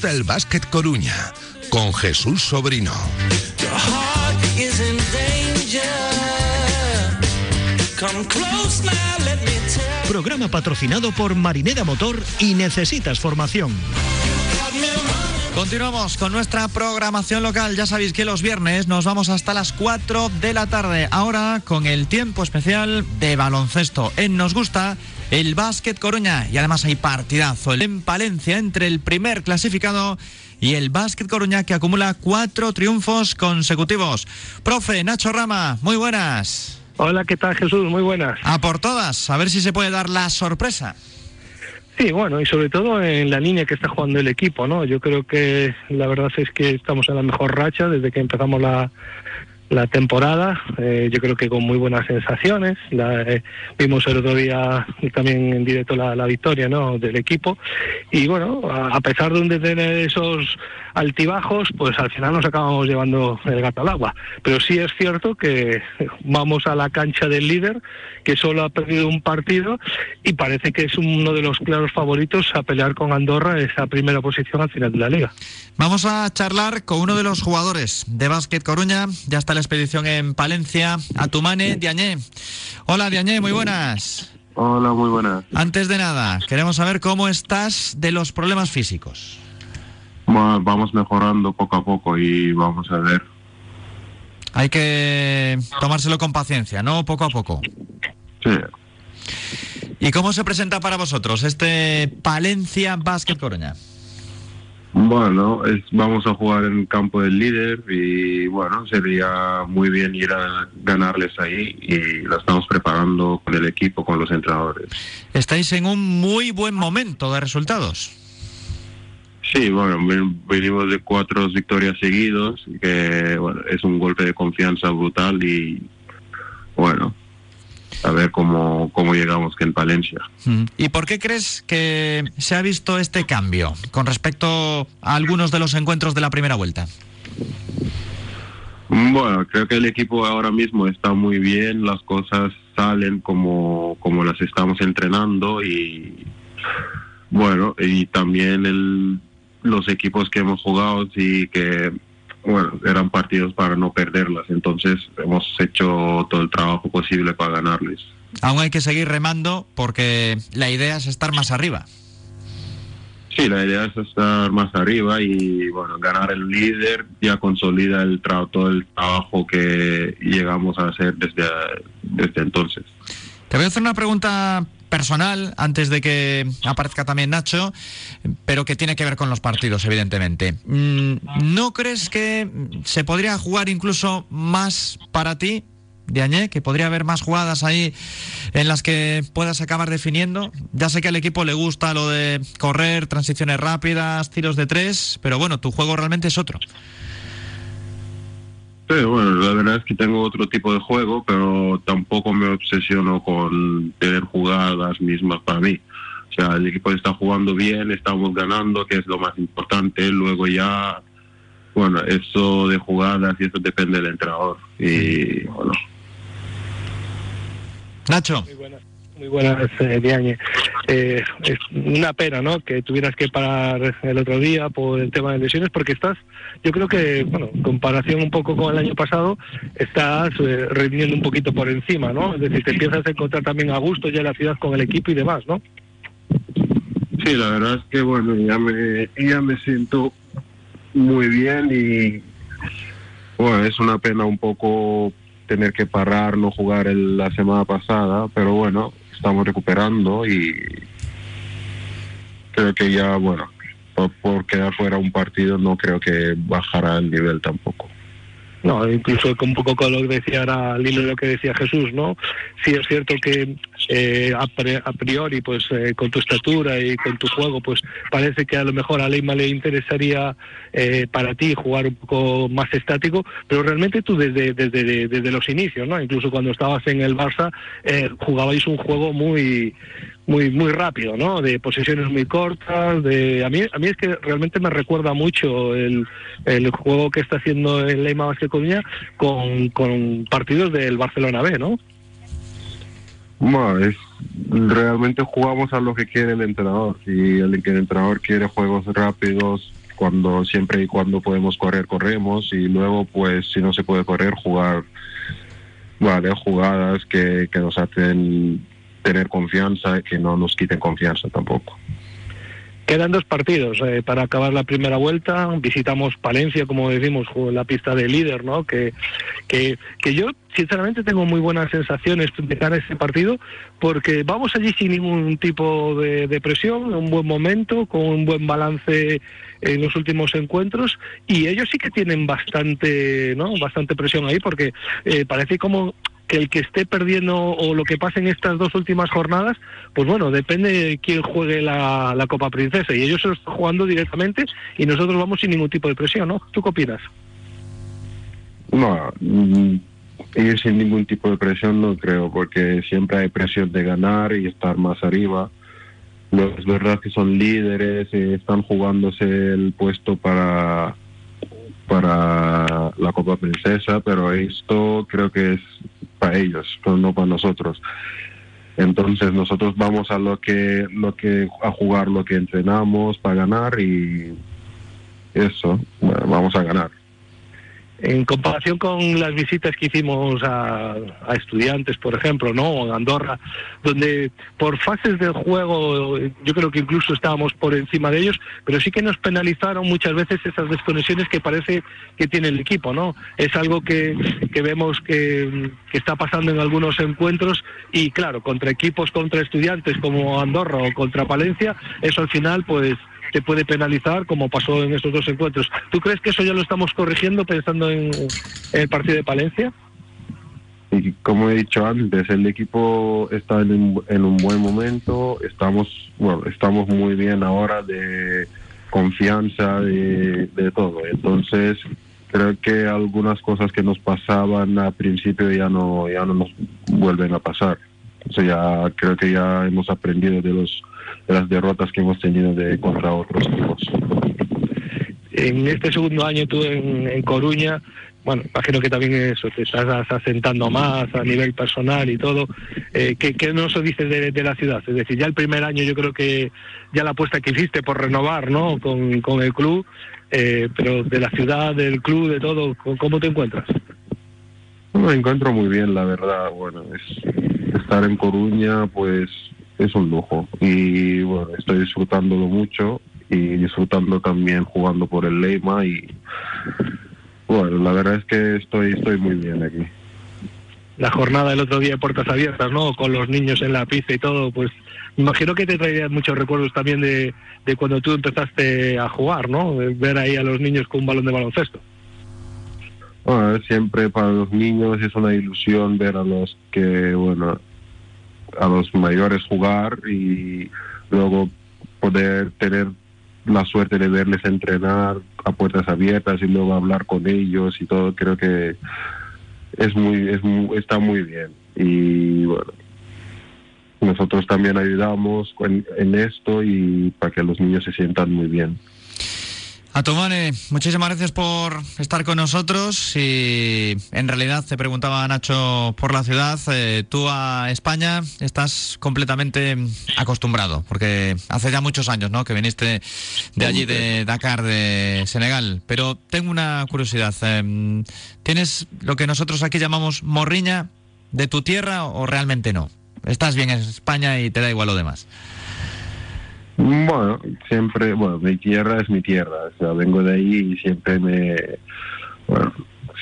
Gusta el básquet Coruña con Jesús Sobrino. Programa patrocinado por Marinera Motor y Necesitas Formación. Continuamos con nuestra programación local. Ya sabéis que los viernes nos vamos hasta las 4 de la tarde. Ahora con el tiempo especial de baloncesto. En Nos Gusta el Básquet Coruña. Y además hay partidazo en Palencia entre el primer clasificado y el Básquet Coruña que acumula cuatro triunfos consecutivos. Profe Nacho Rama, muy buenas. Hola, ¿qué tal Jesús? Muy buenas. A por todas, a ver si se puede dar la sorpresa. Sí, bueno, y sobre todo en la línea que está jugando el equipo, ¿no? Yo creo que la verdad es que estamos en la mejor racha desde que empezamos la, temporada, eh, yo creo que con muy buenas sensaciones. La, eh, vimos el otro día también en directo la, victoria ¿no? del equipo. Y bueno, a, pesar de tener esos altibajos, pues al final nos acabamos llevando el gato al agua. Pero sí es cierto que vamos a la cancha del líder, que solo ha perdido un partido y parece que es uno de los claros favoritos a pelear con Andorra esa primera posición al final de la liga. Vamos a charlar con uno de los jugadores de Básquet Coruña. Ya está la expedición en Palencia. Atumane Diañé. Hola Diañé, muy buenas. Hola, muy buenas. Antes de nada, queremos saber cómo estás de los problemas físicos. Vamos mejorando poco a poco y vamos a ver. Hay que tomárselo con paciencia, ¿no? Poco a poco. Sí. ¿Y cómo se presenta para vosotros este Palencia Básquet Coruña? Bueno, es, vamos a jugar en el campo del líder y bueno, sería muy bien ir a ganarles ahí y lo estamos preparando con el equipo, con los entrenadores. Estáis en un muy buen momento de resultados. Sí, bueno, ven- venimos de cuatro victorias seguidos, que bueno, es un golpe de confianza brutal y bueno, a ver cómo, cómo llegamos que en Palencia. Mm. ¿Y por qué crees que se ha visto este cambio con respecto a algunos de los encuentros de la primera vuelta? Bueno, creo que el equipo ahora mismo está muy bien, las cosas salen como, como las estamos entrenando y bueno, y también el, los equipos que hemos jugado sí que bueno, eran partidos para no perderlas, entonces hemos hecho todo el trabajo posible para ganarles. Aún hay que seguir remando porque la idea es estar más arriba. Sí, la idea es estar más arriba y bueno, ganar el líder ya consolida el tra- todo el trabajo que llegamos a hacer desde, desde entonces. Te voy a hacer una pregunta personal antes de que aparezca también Nacho, pero que tiene que ver con los partidos, evidentemente. Mm, ¿No crees que se podría jugar incluso más para ti, Diañé, que podría haber más jugadas ahí en las que puedas acabar definiendo? Ya sé que al equipo le gusta lo de correr, transiciones rápidas, tiros de tres, pero bueno, tu juego realmente es otro. Sí, bueno, la verdad es que tengo otro tipo de juego, pero tampoco me obsesiono con tener jugadas mismas para mí. O sea, el equipo está jugando bien, estamos ganando, que es lo más importante. Luego ya, bueno, eso de jugadas y eso depende del entrenador. Y bueno, Nacho. Muy buenas, muy buenas eh, Diagne. Eh, es una pena, ¿no? Que tuvieras que parar el otro día por el tema de lesiones, porque estás, yo creo que, bueno, en comparación un poco con el año pasado, estás eh, un poquito por encima, ¿no? Es decir, te empiezas a encontrar también a gusto ya en la ciudad con el equipo y demás, ¿no? Sí, la verdad es que bueno, ya me, ya me siento muy bien y bueno, es una pena un poco tener que parar, no jugar el- la semana pasada, pero bueno, estamos recuperando y creo que ya, bueno, por, quedar fuera un partido no creo que bajará el nivel tampoco. No, incluso con un poco con lo que decía ahora, al hilo lo que decía Jesús, ¿no? Sí es cierto que eh, a, pre- a priori, pues eh, con tu estatura y con tu juego, pues parece que a lo mejor a Leima le interesaría eh, para ti jugar un poco más estático, pero realmente tú desde, desde, desde los inicios, ¿no? Incluso cuando estabas en el Barça, eh, jugabais un juego muy muy muy rápido, ¿no? De posesiones muy cortas, de a mí a mí es que realmente me recuerda mucho el, el juego que está haciendo el Leima Basket Coruña con, con partidos del Barcelona B, ¿no? Bueno, es, realmente jugamos a lo que quiere el entrenador. Si el, el entrenador quiere juegos rápidos, cuando siempre y cuando podemos correr, corremos. Y luego, pues, si no se puede correr, jugar vale, jugadas que, que nos hacen tener confianza y que no nos quiten confianza tampoco. Quedan dos partidos eh, para acabar la primera vuelta. Visitamos Palencia, como decimos, la pista de líder, ¿no? Que, que, yo, sinceramente, tengo muy buenas sensaciones de cara a ese partido, porque vamos allí sin ningún tipo de, de presión, en un buen momento, con un buen balance en los últimos encuentros, y ellos sí que tienen bastante, ¿no? Bastante presión ahí, porque eh, parece como que el que esté perdiendo o lo que pase en estas dos últimas jornadas, pues bueno, depende de quién juegue la, la Copa Princesa. Y ellos se lo están jugando directamente y nosotros vamos sin ningún tipo de presión, ¿no? ¿Tú qué opinas? No, mm, ir sin ningún tipo de presión no creo, porque siempre hay presión de ganar y estar más arriba. No, es verdad que son líderes, y están jugándose el puesto para para la Copa Princesa, pero esto creo que es para ellos, pero no para nosotros. Entonces nosotros vamos a lo que lo que a jugar lo que entrenamos para ganar y eso, vamos a ganar. En comparación con las visitas que hicimos a, a estudiantes, por ejemplo, ¿no? O Andorra, donde por fases del juego yo creo que incluso estábamos por encima de ellos, pero sí que nos penalizaron muchas veces esas desconexiones que parece que tiene el equipo, ¿no? Es algo que, que vemos que, que está pasando en algunos encuentros y claro, contra equipos, contra estudiantes como Andorra o contra Palencia, eso al final pues te puede penalizar como pasó en estos dos encuentros. ¿Tú crees que eso ya lo estamos corrigiendo pensando en, el partido de Palencia? Y como he dicho antes, el equipo está en un, en un buen momento, estamos, bueno, estamos muy bien ahora de confianza, de, todo. Entonces, creo que algunas cosas que nos pasaban al principio ya no, ya no nos vuelven a pasar. O sea, creo que ya hemos aprendido de los de las derrotas que hemos tenido de contra otros equipos. En este segundo año tú en, en Coruña, bueno, imagino que también eso, te estás asentando más a nivel personal y todo. Eh, ¿qué, ¿Qué nos dices de, de, la ciudad? Es decir, ya el primer año yo creo que ya la apuesta que hiciste por renovar ¿no? con, con el club, eh, pero de la ciudad, del club, de todo, ¿cómo te encuentras? Me encuentro muy bien, la verdad. Bueno, es estar en Coruña, pues es un lujo y bueno, estoy disfrutándolo mucho y disfrutando también jugando por el Leima y bueno, la verdad es que estoy estoy muy bien aquí. La jornada del otro día de puertas abiertas, ¿no? Con los niños en la pista y todo, pues me imagino que te traería muchos recuerdos también de, de cuando tú empezaste a jugar, ¿no? Ver ahí a los niños con un balón de baloncesto. Bueno, siempre para los niños es una ilusión ver a los que, bueno, a los mayores jugar y luego poder tener la suerte de verles entrenar a puertas abiertas y luego hablar con ellos y todo creo que es muy, es está muy bien y bueno nosotros también ayudamos en esto y para que los niños se sientan muy bien. Atomane, muchísimas gracias por estar con nosotros y en realidad te preguntaba Nacho por la ciudad, eh, tú a España estás completamente acostumbrado porque hace ya muchos años ¿no? que viniste de allí de Dakar, de Senegal, pero tengo una curiosidad, eh, ¿tienes lo que nosotros aquí llamamos morriña de tu tierra o realmente no? Estás bien en España y te da igual lo demás. Bueno, siempre, bueno, mi tierra es mi tierra, o sea, vengo de ahí y siempre me, bueno,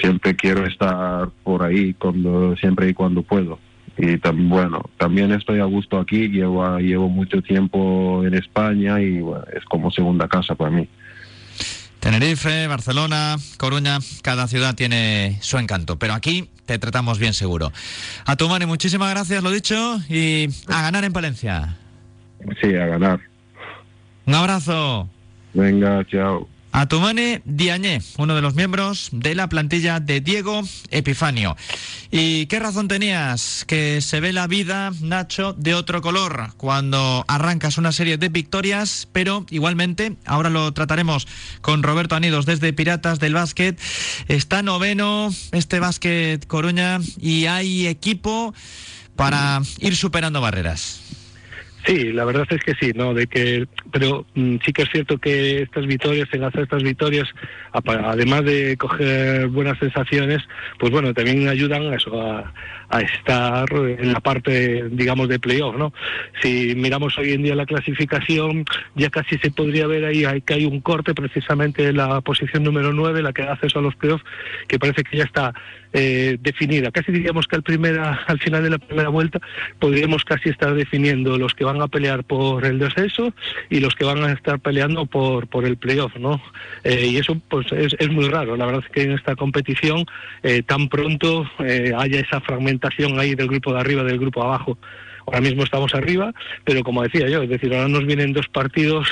siempre quiero estar por ahí cuando, siempre y cuando puedo. Y también, bueno, también estoy a gusto aquí, llevo, llevo mucho tiempo en España y bueno, es como segunda casa para mí. Tenerife, Barcelona, Coruña, cada ciudad tiene su encanto, pero aquí te tratamos bien seguro. A tu mano, muchísimas gracias, lo dicho, y a ganar en Palencia. Sí, a ganar. Un abrazo. Venga, chao. Atumane Diañé, uno de los miembros de la plantilla de Diego Epifanio. ¿Y qué razón tenías? Que se ve la vida, Nacho, de otro color cuando arrancas una serie de victorias, pero igualmente, ahora lo trataremos con Roberto Anidos desde Piratas del Básquet. Está noveno este Básquet Coruña y hay equipo para ir superando barreras. Sí, la verdad es que sí, ¿no? De que, pero mm, sí que es cierto que estas victorias, enlazar estas victorias, además de coger buenas sensaciones, pues bueno, también ayudan a eso, a, estar en la parte, digamos, de playoff, ¿no? Si miramos hoy en día la clasificación, ya casi se podría ver ahí que hay un corte precisamente en la posición número 9, la que da acceso a los playoffs, que parece que ya está eh, definida. Casi diríamos que al, primera, al final de la primera vuelta podríamos casi estar definiendo los que van a pelear por el descenso y los que van a estar peleando por, por el playoff, ¿no? Eh, y eso pues es, muy raro. La verdad es que en esta competición eh, tan pronto haya esa fragmentación ahí del grupo de arriba, del grupo de abajo. Ahora mismo estamos arriba, pero como decía yo, es decir, ahora nos vienen dos partidos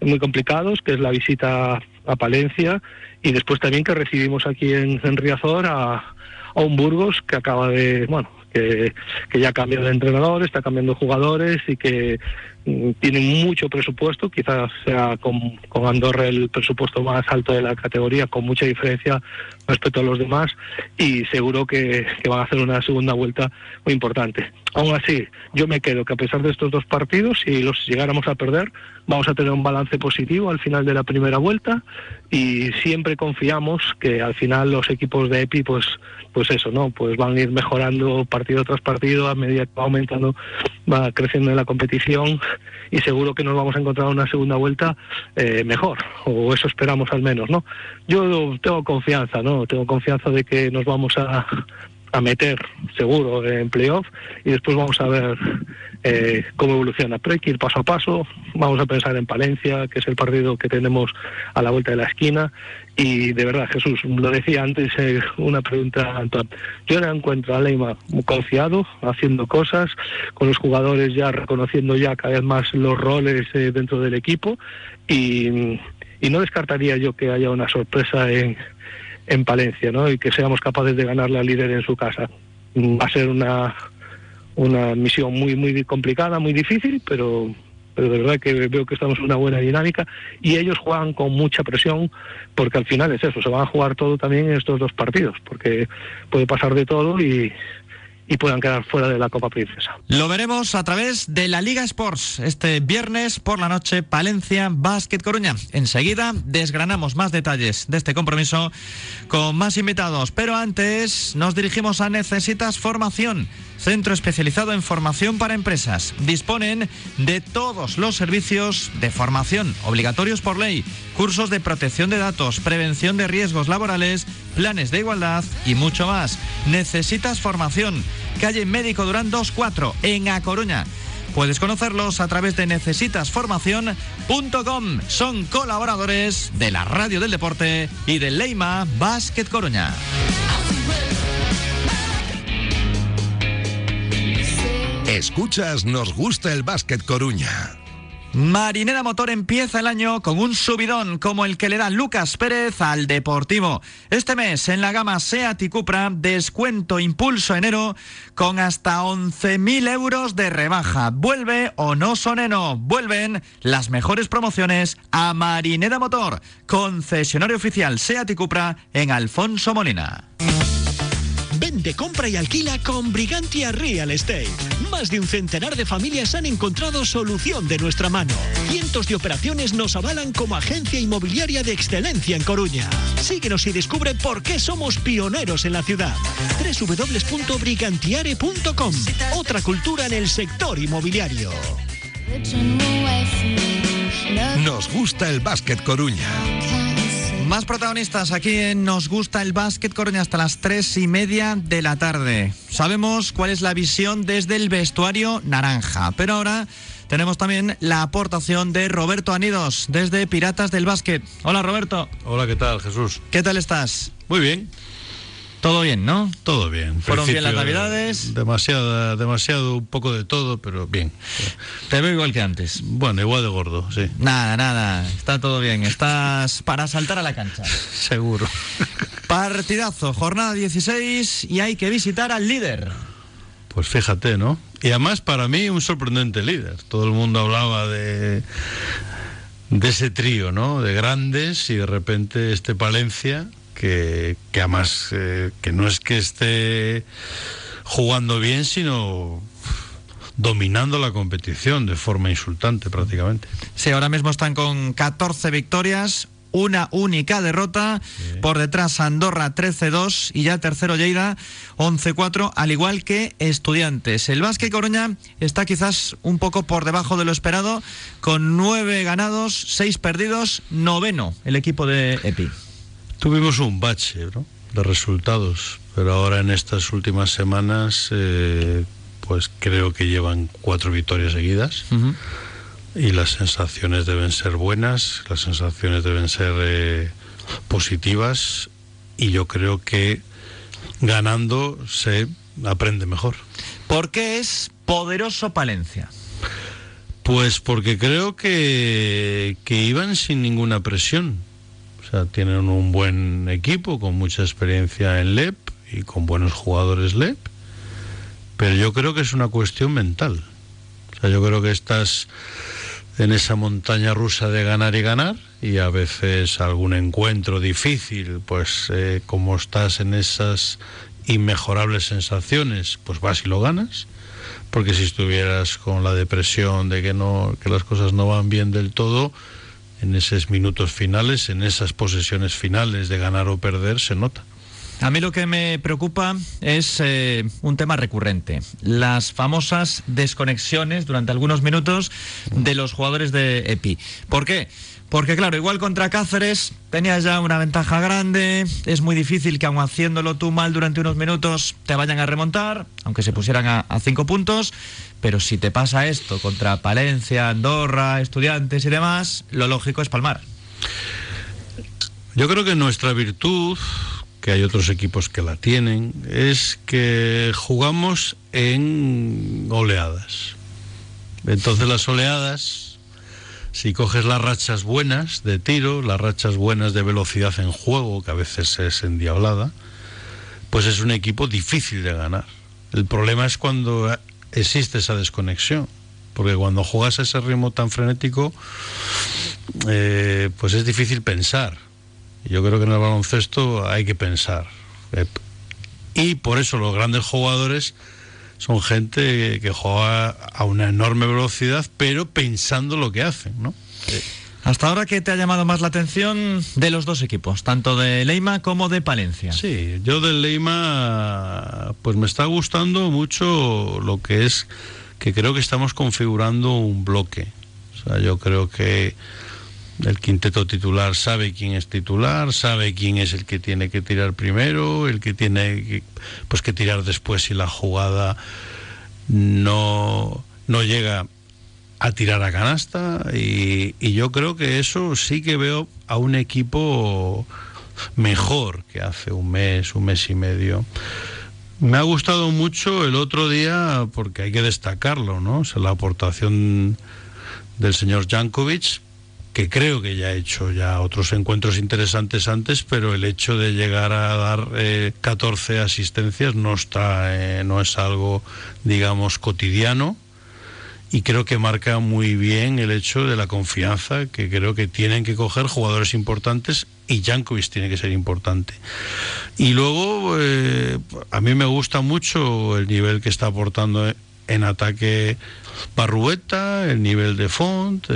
muy complicados, que es la visita a Palencia y después también que recibimos aquí en, en Riazor a, a un Burgos que acaba de, bueno, que, que ya ha cambiado de entrenador, está cambiando jugadores y que mm, tiene mucho presupuesto, quizás sea con, Andorra el presupuesto más alto de la categoría, con mucha diferencia respecto a los demás, y seguro que, que van a hacer una segunda vuelta muy importante. Aún así, yo me quedo que a pesar de estos dos partidos, si los llegáramos a perder, vamos a tener un balance positivo al final de la primera vuelta y siempre confiamos que al final los equipos de EPI pues pues eso no pues van a ir mejorando partido tras partido a medida que va aumentando va creciendo en la competición y seguro que nos vamos a encontrar una segunda vuelta eh, mejor o eso esperamos al menos no yo tengo confianza no tengo confianza de que nos vamos a a meter seguro en playoff y después vamos a ver eh, cómo evoluciona. Pero paso a paso, vamos a pensar en Palencia, que es el partido que tenemos a la vuelta de la esquina. Y de verdad, Jesús, lo decía antes, eh, una pregunta, Antoine. Yo le encuentro a Leima confiado, haciendo cosas, con los jugadores ya reconociendo ya cada vez más los roles eh, dentro del equipo y, y no descartaría yo que haya una sorpresa en en Palencia, ¿no? Y que seamos capaces de ganarle al líder en su casa. Va a ser una, una misión muy, muy complicada, muy difícil, pero, pero de verdad que veo que estamos en una buena dinámica y ellos juegan con mucha presión porque al final es eso, se van a jugar todo también en estos dos partidos, porque puede pasar de todo y, y puedan quedar fuera de la Copa Princesa. Lo veremos a través de la Liga Sports este viernes por la noche, Palencia Básquet Coruña. Enseguida desgranamos más detalles de este compromiso con más invitados, pero antes nos dirigimos a Necesitas Formación centro especializado en formación para empresas. Disponen de todos los servicios de formación obligatorios por ley, cursos de protección de datos, prevención de riesgos laborales, planes de igualdad y mucho más. Necesitas formación. Calle Médico Durán 24 en A Coruña. Puedes conocerlos a través de necesitasformación.com. Son colaboradores de la Radio del Deporte y de Leima Basket Coruña. Escuchas, nos gusta el básquet Coruña. Marinera Motor empieza el año con un subidón como el que le da Lucas Pérez al Deportivo. Este mes en la gama SEAT y Cupra, descuento impulso enero con hasta 11.000 euros de rebaja. Vuelve o no soneno, vuelven las mejores promociones a Marinera Motor, concesionario oficial SEAT y Cupra en Alfonso Molina. Vende, compra y alquila con Brigantia Real Estate. Más de un centenar de familias han encontrado solución de nuestra mano. Cientos de operaciones nos avalan como agencia inmobiliaria de excelencia en Coruña. Síguenos y descubre por qué somos pioneros en la ciudad. www.brigantiare.com. Otra cultura en el sector inmobiliario. Nos gusta el básquet Coruña. Más protagonistas aquí en Nos gusta el básquet Coruña hasta las tres y media de la tarde. Sabemos cuál es la visión desde el vestuario naranja, pero ahora tenemos también la aportación de Roberto Anidos desde Piratas del Básquet. Hola Roberto. Hola, ¿qué tal Jesús? ¿Qué tal estás? Muy bien. Todo bien, ¿no? Todo bien. ¿Fueron bien las navidades? Demasiado, demasiado, un poco de todo, pero bien. Te veo igual que antes. Bueno, igual de gordo, sí. Nada, nada, está todo bien. Estás para saltar a la cancha. Seguro. Partidazo, jornada 16 y hay que visitar al líder. Pues fíjate, ¿no? Y además para mí un sorprendente líder. Todo el mundo hablaba de de ese trío, ¿no? De grandes y de repente este Palencia que, que además eh, que no es que esté jugando bien, sino dominando la competición de forma insultante prácticamente. Sí, ahora mismo están con 14 victorias, una única derrota. Por detrás Andorra 13-2 y ya tercero Lleida 11-4, al igual que Estudiantes. El Vázquez Coruña está quizás un poco por debajo de lo esperado, con nueve ganados, seis perdidos, noveno el equipo de EPI. Tuvimos un bache de resultados, pero ahora en estas últimas semanas, eh, pues creo que llevan cuatro victorias seguidas y las sensaciones deben ser buenas, las sensaciones deben ser eh, positivas y yo creo que ganando se aprende mejor. ¿Por qué es poderoso Palencia? Pues porque creo que, que iban sin ninguna presión. O sea, tienen un buen equipo con mucha experiencia en LEP y con buenos jugadores LEP. Pero yo creo que es una cuestión mental. O sea, yo creo que estas en esa montaña rusa de ganar y ganar y a veces algún encuentro difícil, pues eh, como estás en esas inmejorables sensaciones, pues vas y lo ganas, porque si estuvieras con la depresión de que no que las cosas no van bien del todo, en esos minutos finales, en esas posesiones finales de ganar o perder se nota. A mí lo que me preocupa es eh, un tema recurrente, las famosas desconexiones durante algunos minutos de los jugadores de EPI. ¿Por qué? Porque claro, igual contra Cáceres tenías ya una ventaja grande, es muy difícil que aun haciéndolo tú mal durante unos minutos te vayan a remontar, aunque se pusieran a, a cinco puntos, pero si te pasa esto contra Palencia, Andorra, estudiantes y demás, lo lógico es palmar. Yo creo que nuestra virtud que hay otros equipos que la tienen, es que jugamos en oleadas. Entonces las oleadas, si coges las rachas buenas de tiro, las rachas buenas de velocidad en juego, que a veces es endiablada, pues es un equipo difícil de ganar. El problema es cuando existe esa desconexión, porque cuando juegas a ese ritmo tan frenético, eh, pues es difícil pensar. Yo creo que en el baloncesto hay que pensar. Eh, y por eso los grandes jugadores son gente que juega a una enorme velocidad, pero pensando lo que hacen, ¿no? Hasta ahora, ¿qué te ha llamado más la atención de los dos equipos, tanto de Leima como de Palencia? Sí, yo del Leima, pues me está gustando mucho lo que es que creo que estamos configurando un bloque. O sea, yo creo que el quinteto titular sabe quién es titular, sabe quién es el que tiene que tirar primero, el que tiene que, pues que tirar después si la jugada no, no llega a tirar a canasta y, yo creo que eso sí que veo a un equipo mejor que hace un mes, un mes y medio. Me ha gustado mucho el otro día, porque hay que destacarlo, ¿no? O sea, la aportación del señor Jankovic, que creo que ya ha hecho ya otros encuentros interesantes antes, pero el hecho de llegar a dar eh, 14 asistencias no está, eh, no es algo, digamos, cotidiano. Y creo que marca muy bien el hecho de la confianza que creo que tienen que coger jugadores importantes y Jankovic tiene que ser importante. Y luego, eh, a mí me gusta mucho el nivel que está aportando en ataque Barrueta, el nivel de Font.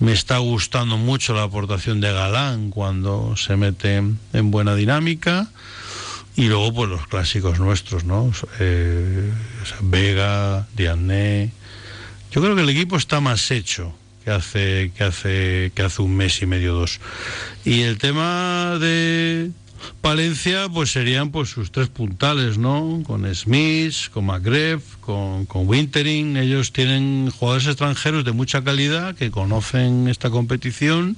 Me está gustando mucho la aportación de Galán cuando se mete en buena dinámica. Y luego, pues los clásicos nuestros, ¿no? Eh, Vega, Diané. Yo creo que el equipo está más hecho que hace, que hace, que hace un mes y medio, dos. Y el tema de Palencia, pues serían pues sus tres puntales, ¿no? Con Smith, con McGreff, con, con Wintering. Ellos tienen jugadores extranjeros de mucha calidad que conocen esta competición,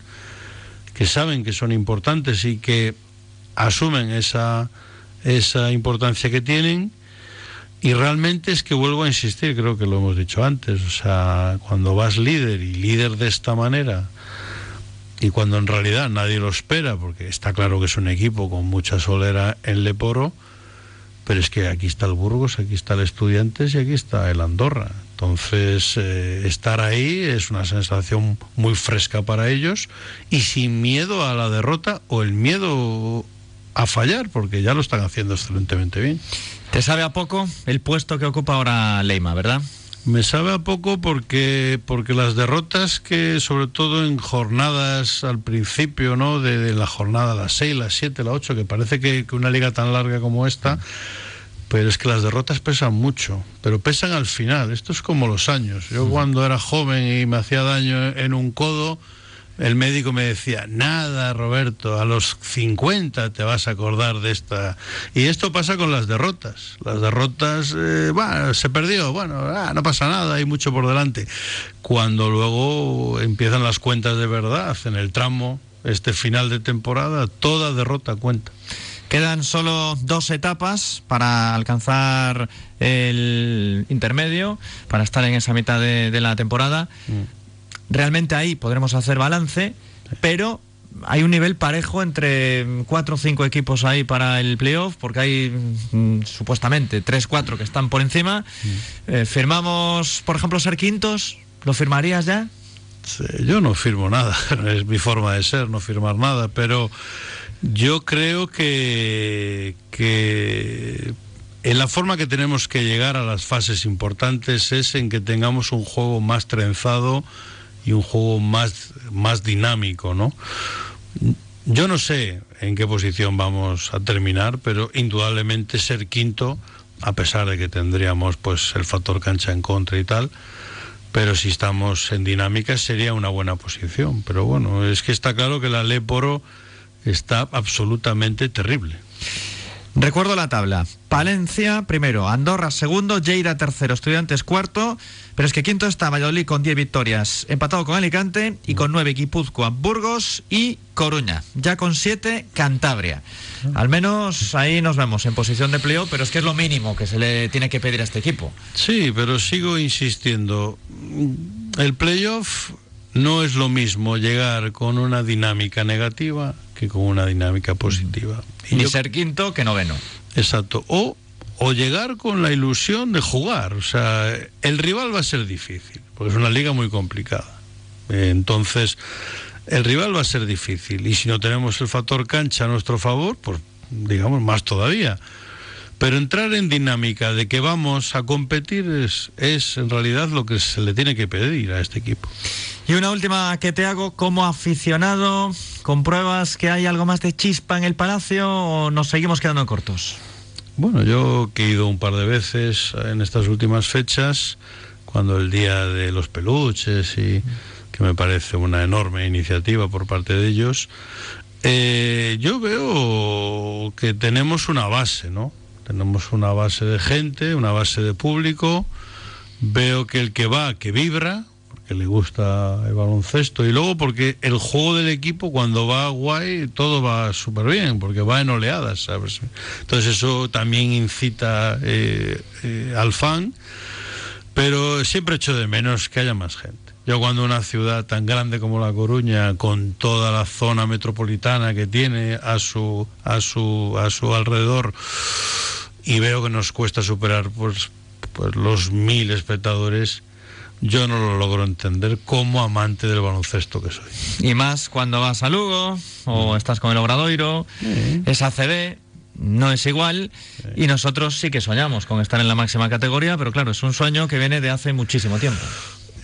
que saben que son importantes y que asumen esa, esa importancia que tienen. Y realmente es que vuelvo a insistir, creo que lo hemos dicho antes, o sea, cuando vas líder y líder de esta manera, y cuando en realidad nadie lo espera, porque está claro que es un equipo con mucha solera en Leporo, pero es que aquí está el Burgos, aquí está el Estudiantes y aquí está el Andorra. Entonces, eh, estar ahí es una sensación muy fresca para ellos y sin miedo a la derrota o el miedo a fallar, porque ya lo están haciendo excelentemente bien. Te sabe a poco el puesto que ocupa ahora Leima, ¿verdad? Me sabe a poco porque, porque las derrotas que, sobre todo en jornadas al principio, ¿no? De, la jornada, las 6, las 7, las 8, que parece que, que, una liga tan larga como esta, pero es que las derrotas pesan mucho, pero pesan al final. Esto es como los años. Yo cuando era joven y me hacía daño en un codo, el médico me decía, nada, Roberto, a los 50 te vas a acordar de esta. Y esto pasa con las derrotas. Las derrotas, eh, bueno, se perdió, bueno, ah, no pasa nada, hay mucho por delante. Cuando luego empiezan las cuentas de verdad, en el tramo, este final de temporada, toda derrota cuenta. Quedan solo dos etapas para alcanzar el intermedio, para estar en esa mitad de, la temporada. Mm realmente ahí podremos hacer balance, pero hay un nivel parejo entre cuatro o cinco equipos ahí para el playoff, porque hay mm, supuestamente tres, cuatro que están por encima. Mm. Eh, firmamos, por ejemplo, ser quintos. ¿Lo firmarías ya? yo no firmo nada, es mi forma de ser, no firmar nada, pero yo creo que, que en la forma que tenemos que llegar a las fases importantes es en que tengamos un juego más trenzado, y un juego más, más dinámico, ¿no? Yo no sé en qué posición vamos a terminar, pero indudablemente ser quinto, a pesar de que tendríamos pues el factor cancha en contra y tal, pero si estamos en dinámica sería una buena posición. Pero bueno, es que está claro que la Leporo está absolutamente terrible. Recuerdo la tabla. Palencia primero, Andorra segundo, Lleida tercero, Estudiantes cuarto, pero es que quinto está Valladolid con 10 victorias, empatado con Alicante y con 9 Guipúzcoa, Burgos y Coruña. Ya con 7 Cantabria. Al menos ahí nos vemos en posición de pleo, pero es que es lo mínimo que se le tiene que pedir a este equipo. Sí, pero sigo insistiendo. El playoff no es lo mismo llegar con una dinámica negativa que con una dinámica positiva. Y Ni ser quinto que noveno. Exacto. O, o llegar con la ilusión de jugar. O sea, el rival va a ser difícil, porque es una liga muy complicada. Entonces, el rival va a ser difícil. Y si no tenemos el factor cancha a nuestro favor, pues digamos más todavía. Pero entrar en dinámica de que vamos a competir es, es en realidad lo que se le tiene que pedir a este equipo. Y una última que te hago como aficionado, ¿compruebas que hay algo más de chispa en el Palacio o nos seguimos quedando cortos? Bueno, yo he ido un par de veces en estas últimas fechas, cuando el día de los peluches y que me parece una enorme iniciativa por parte de ellos, eh, yo veo que tenemos una base, ¿no? Tenemos una base de gente, una base de público. Veo que el que va, que vibra, porque le gusta el baloncesto. Y luego porque el juego del equipo, cuando va guay, todo va súper bien, porque va en oleadas, ¿sabes? Entonces eso también incita eh, eh, al fan. Pero siempre echo de menos que haya más gente. Yo cuando una ciudad tan grande como La Coruña, con toda la zona metropolitana que tiene a su, a su, a su alrededor, y veo que nos cuesta superar pues, pues los mil espectadores, yo no lo logro entender como amante del baloncesto que soy. Y más cuando vas a Lugo o mm. estás con el Obradoiro, es ACB, no es igual y nosotros sí que soñamos con estar en la máxima categoría, pero claro, es un sueño que viene de hace muchísimo tiempo.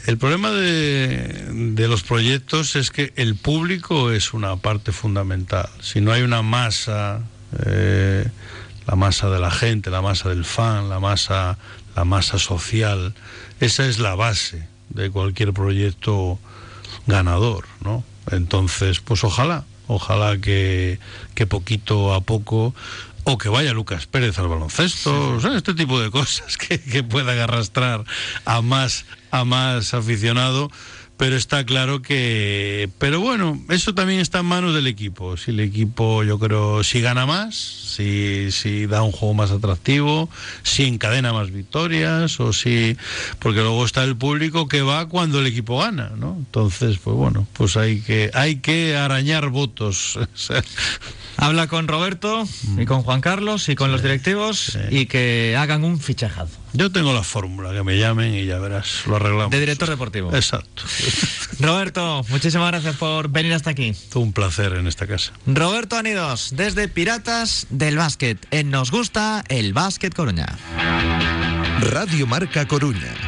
El problema de, los proyectos es que el público es una parte fundamental. Si no hay una masa eh, la masa de la gente, la masa del fan, la masa, la masa social. Esa es la base de cualquier proyecto ganador, ¿no? Entonces, pues ojalá, ojalá que, que poquito a poco o que vaya Lucas Pérez al baloncesto, o sea, este tipo de cosas que, que puedan arrastrar a más, a más aficionado pero está claro que pero bueno eso también está en manos del equipo. Si el equipo yo creo si gana más si, si da un juego más atractivo si encadena más victorias o si porque luego está el público que va cuando el equipo gana no entonces pues bueno pues hay que hay que arañar votos. Habla con Roberto y con Juan Carlos y con los directivos y que hagan un fichajazo yo tengo la fórmula, que me llamen y ya verás, lo arreglamos. De director deportivo. Exacto. Roberto, muchísimas gracias por venir hasta aquí. Un placer en esta casa. Roberto Anidos, desde Piratas del Básquet. En Nos Gusta el Básquet Coruña. Radio Marca Coruña.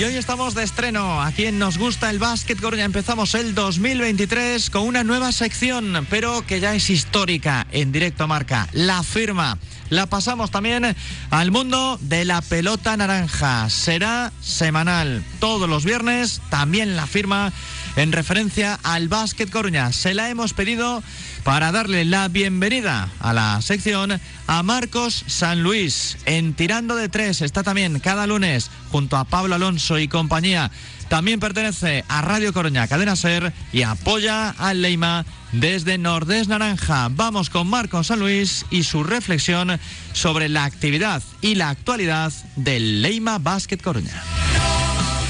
Y hoy estamos de estreno aquí en Nos Gusta el Básquet Coruña. Empezamos el 2023 con una nueva sección, pero que ya es histórica en directo marca. La firma. La pasamos también al mundo de la pelota naranja. Será semanal. Todos los viernes también la firma en referencia al Básquet Coruña. Se la hemos pedido para darle la bienvenida a la sección a Marcos San Luis. En Tirando de Tres está también cada lunes junto a Pablo Alonso y compañía. También pertenece a Radio Coruña Cadena Ser y apoya al Leima desde Nordés Naranja. Vamos con Marcos San Luis y su reflexión sobre la actividad y la actualidad del Leima Basket Coruña.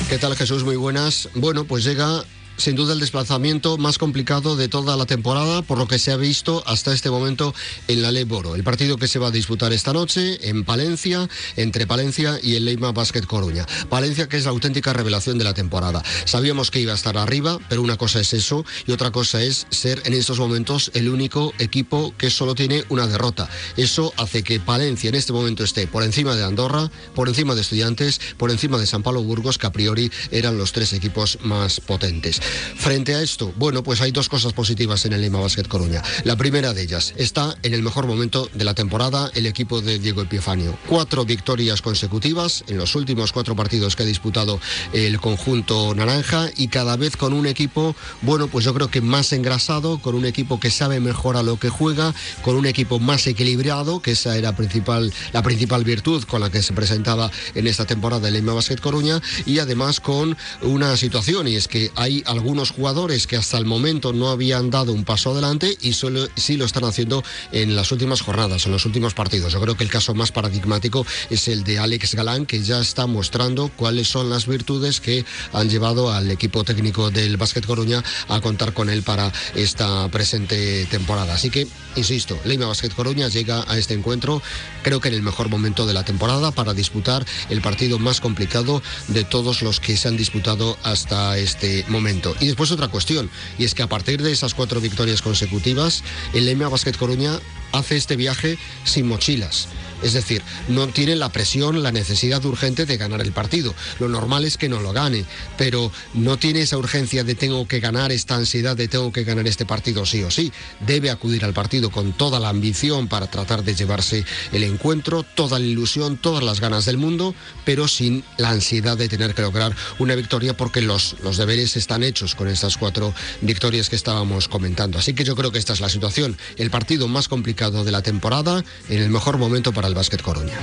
¿Qué tal Jesús? Muy buenas. Bueno, pues llega sin duda el desplazamiento más complicado de toda la temporada, por lo que se ha visto hasta este momento en la Ley Boro. El partido que se va a disputar esta noche en Palencia, entre Palencia y el Leima Basket Coruña. Palencia que es la auténtica revelación de la temporada. Sabíamos que iba a estar arriba, pero una cosa es eso y otra cosa es ser en estos momentos el único equipo que solo tiene una derrota. Eso hace que Palencia en este momento esté por encima de Andorra, por encima de Estudiantes, por encima de San Pablo Burgos, que a priori eran los tres equipos más potentes. Frente a esto, bueno, pues hay dos cosas positivas en el Lima Basket Coruña. La primera de ellas, está en el mejor momento de la temporada el equipo de Diego Epifanio. Cuatro victorias consecutivas en los últimos cuatro partidos que ha disputado el conjunto naranja y cada vez con un equipo, bueno, pues yo creo que más engrasado, con un equipo que sabe mejor a lo que juega, con un equipo más equilibrado, que esa era principal, la principal virtud con la que se presentaba en esta temporada el Lima Basket Coruña y además con una situación y es que hay algunos jugadores que hasta el momento no habían dado un paso adelante y solo sí lo están haciendo en las últimas jornadas, en los últimos partidos. Yo creo que el caso más paradigmático es el de Alex Galán, que ya está mostrando cuáles son las virtudes que han llevado al equipo técnico del Básquet Coruña a contar con él para esta presente temporada. Así que, insisto, Leima Básquet Coruña llega a este encuentro, creo que en el mejor momento de la temporada para disputar el partido más complicado de todos los que se han disputado hasta este momento. Y después otra cuestión, y es que a partir de esas cuatro victorias consecutivas, el EMA Basket Coruña hace este viaje sin mochilas. Es decir, no tiene la presión, la necesidad urgente de ganar el partido. Lo normal es que no lo gane, pero no tiene esa urgencia de tengo que ganar, esta ansiedad de tengo que ganar este partido sí o sí. Debe acudir al partido con toda la ambición para tratar de llevarse el encuentro, toda la ilusión, todas las ganas del mundo, pero sin la ansiedad de tener que lograr una victoria porque los, los deberes están hechos con estas cuatro victorias que estábamos comentando. Así que yo creo que esta es la situación. El partido más complicado de la temporada, en el mejor momento para el Básquet Coruña.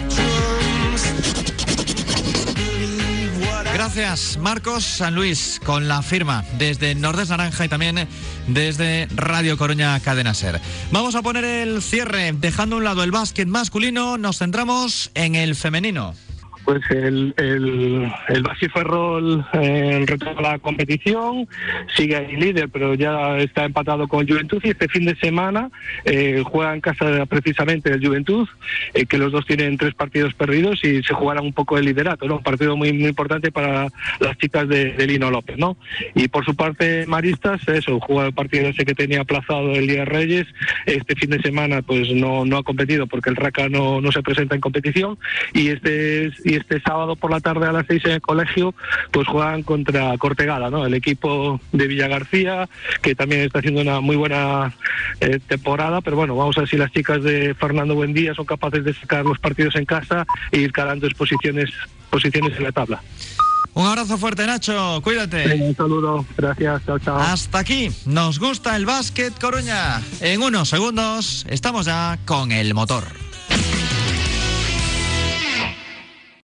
Gracias, Marcos San Luis, con la firma desde Nordes Naranja y también desde Radio Coruña Cadena Ser. Vamos a poner el cierre, dejando a un lado el básquet masculino, nos centramos en el femenino. Pues el, el, el Ferrol eh, retoma la competición, sigue ahí líder, pero ya está empatado con Juventud y este fin de semana eh, juega en casa precisamente el Juventud, eh, que los dos tienen tres partidos perdidos y se jugarán un poco el liderato, ¿no? Un partido muy, muy importante para las chicas de, de Lino López, ¿no? Y por su parte, Maristas, eso, juega el partido ese que tenía aplazado el día Reyes, este fin de semana pues no, no ha competido porque el Raca no, no se presenta en competición y este y este sábado por la tarde a las seis en el colegio, pues juegan contra Cortegada, ¿no? El equipo de Villa García, que también está haciendo una muy buena eh, temporada, pero bueno, vamos a ver si las chicas de Fernando Buendía son capaces de sacar los partidos en casa e ir calando posiciones, posiciones en la tabla. Un abrazo fuerte, Nacho. Cuídate. Un saludo. Gracias. Chao, chao. Hasta aquí. Nos gusta el básquet, Coruña. En unos segundos estamos ya con el motor.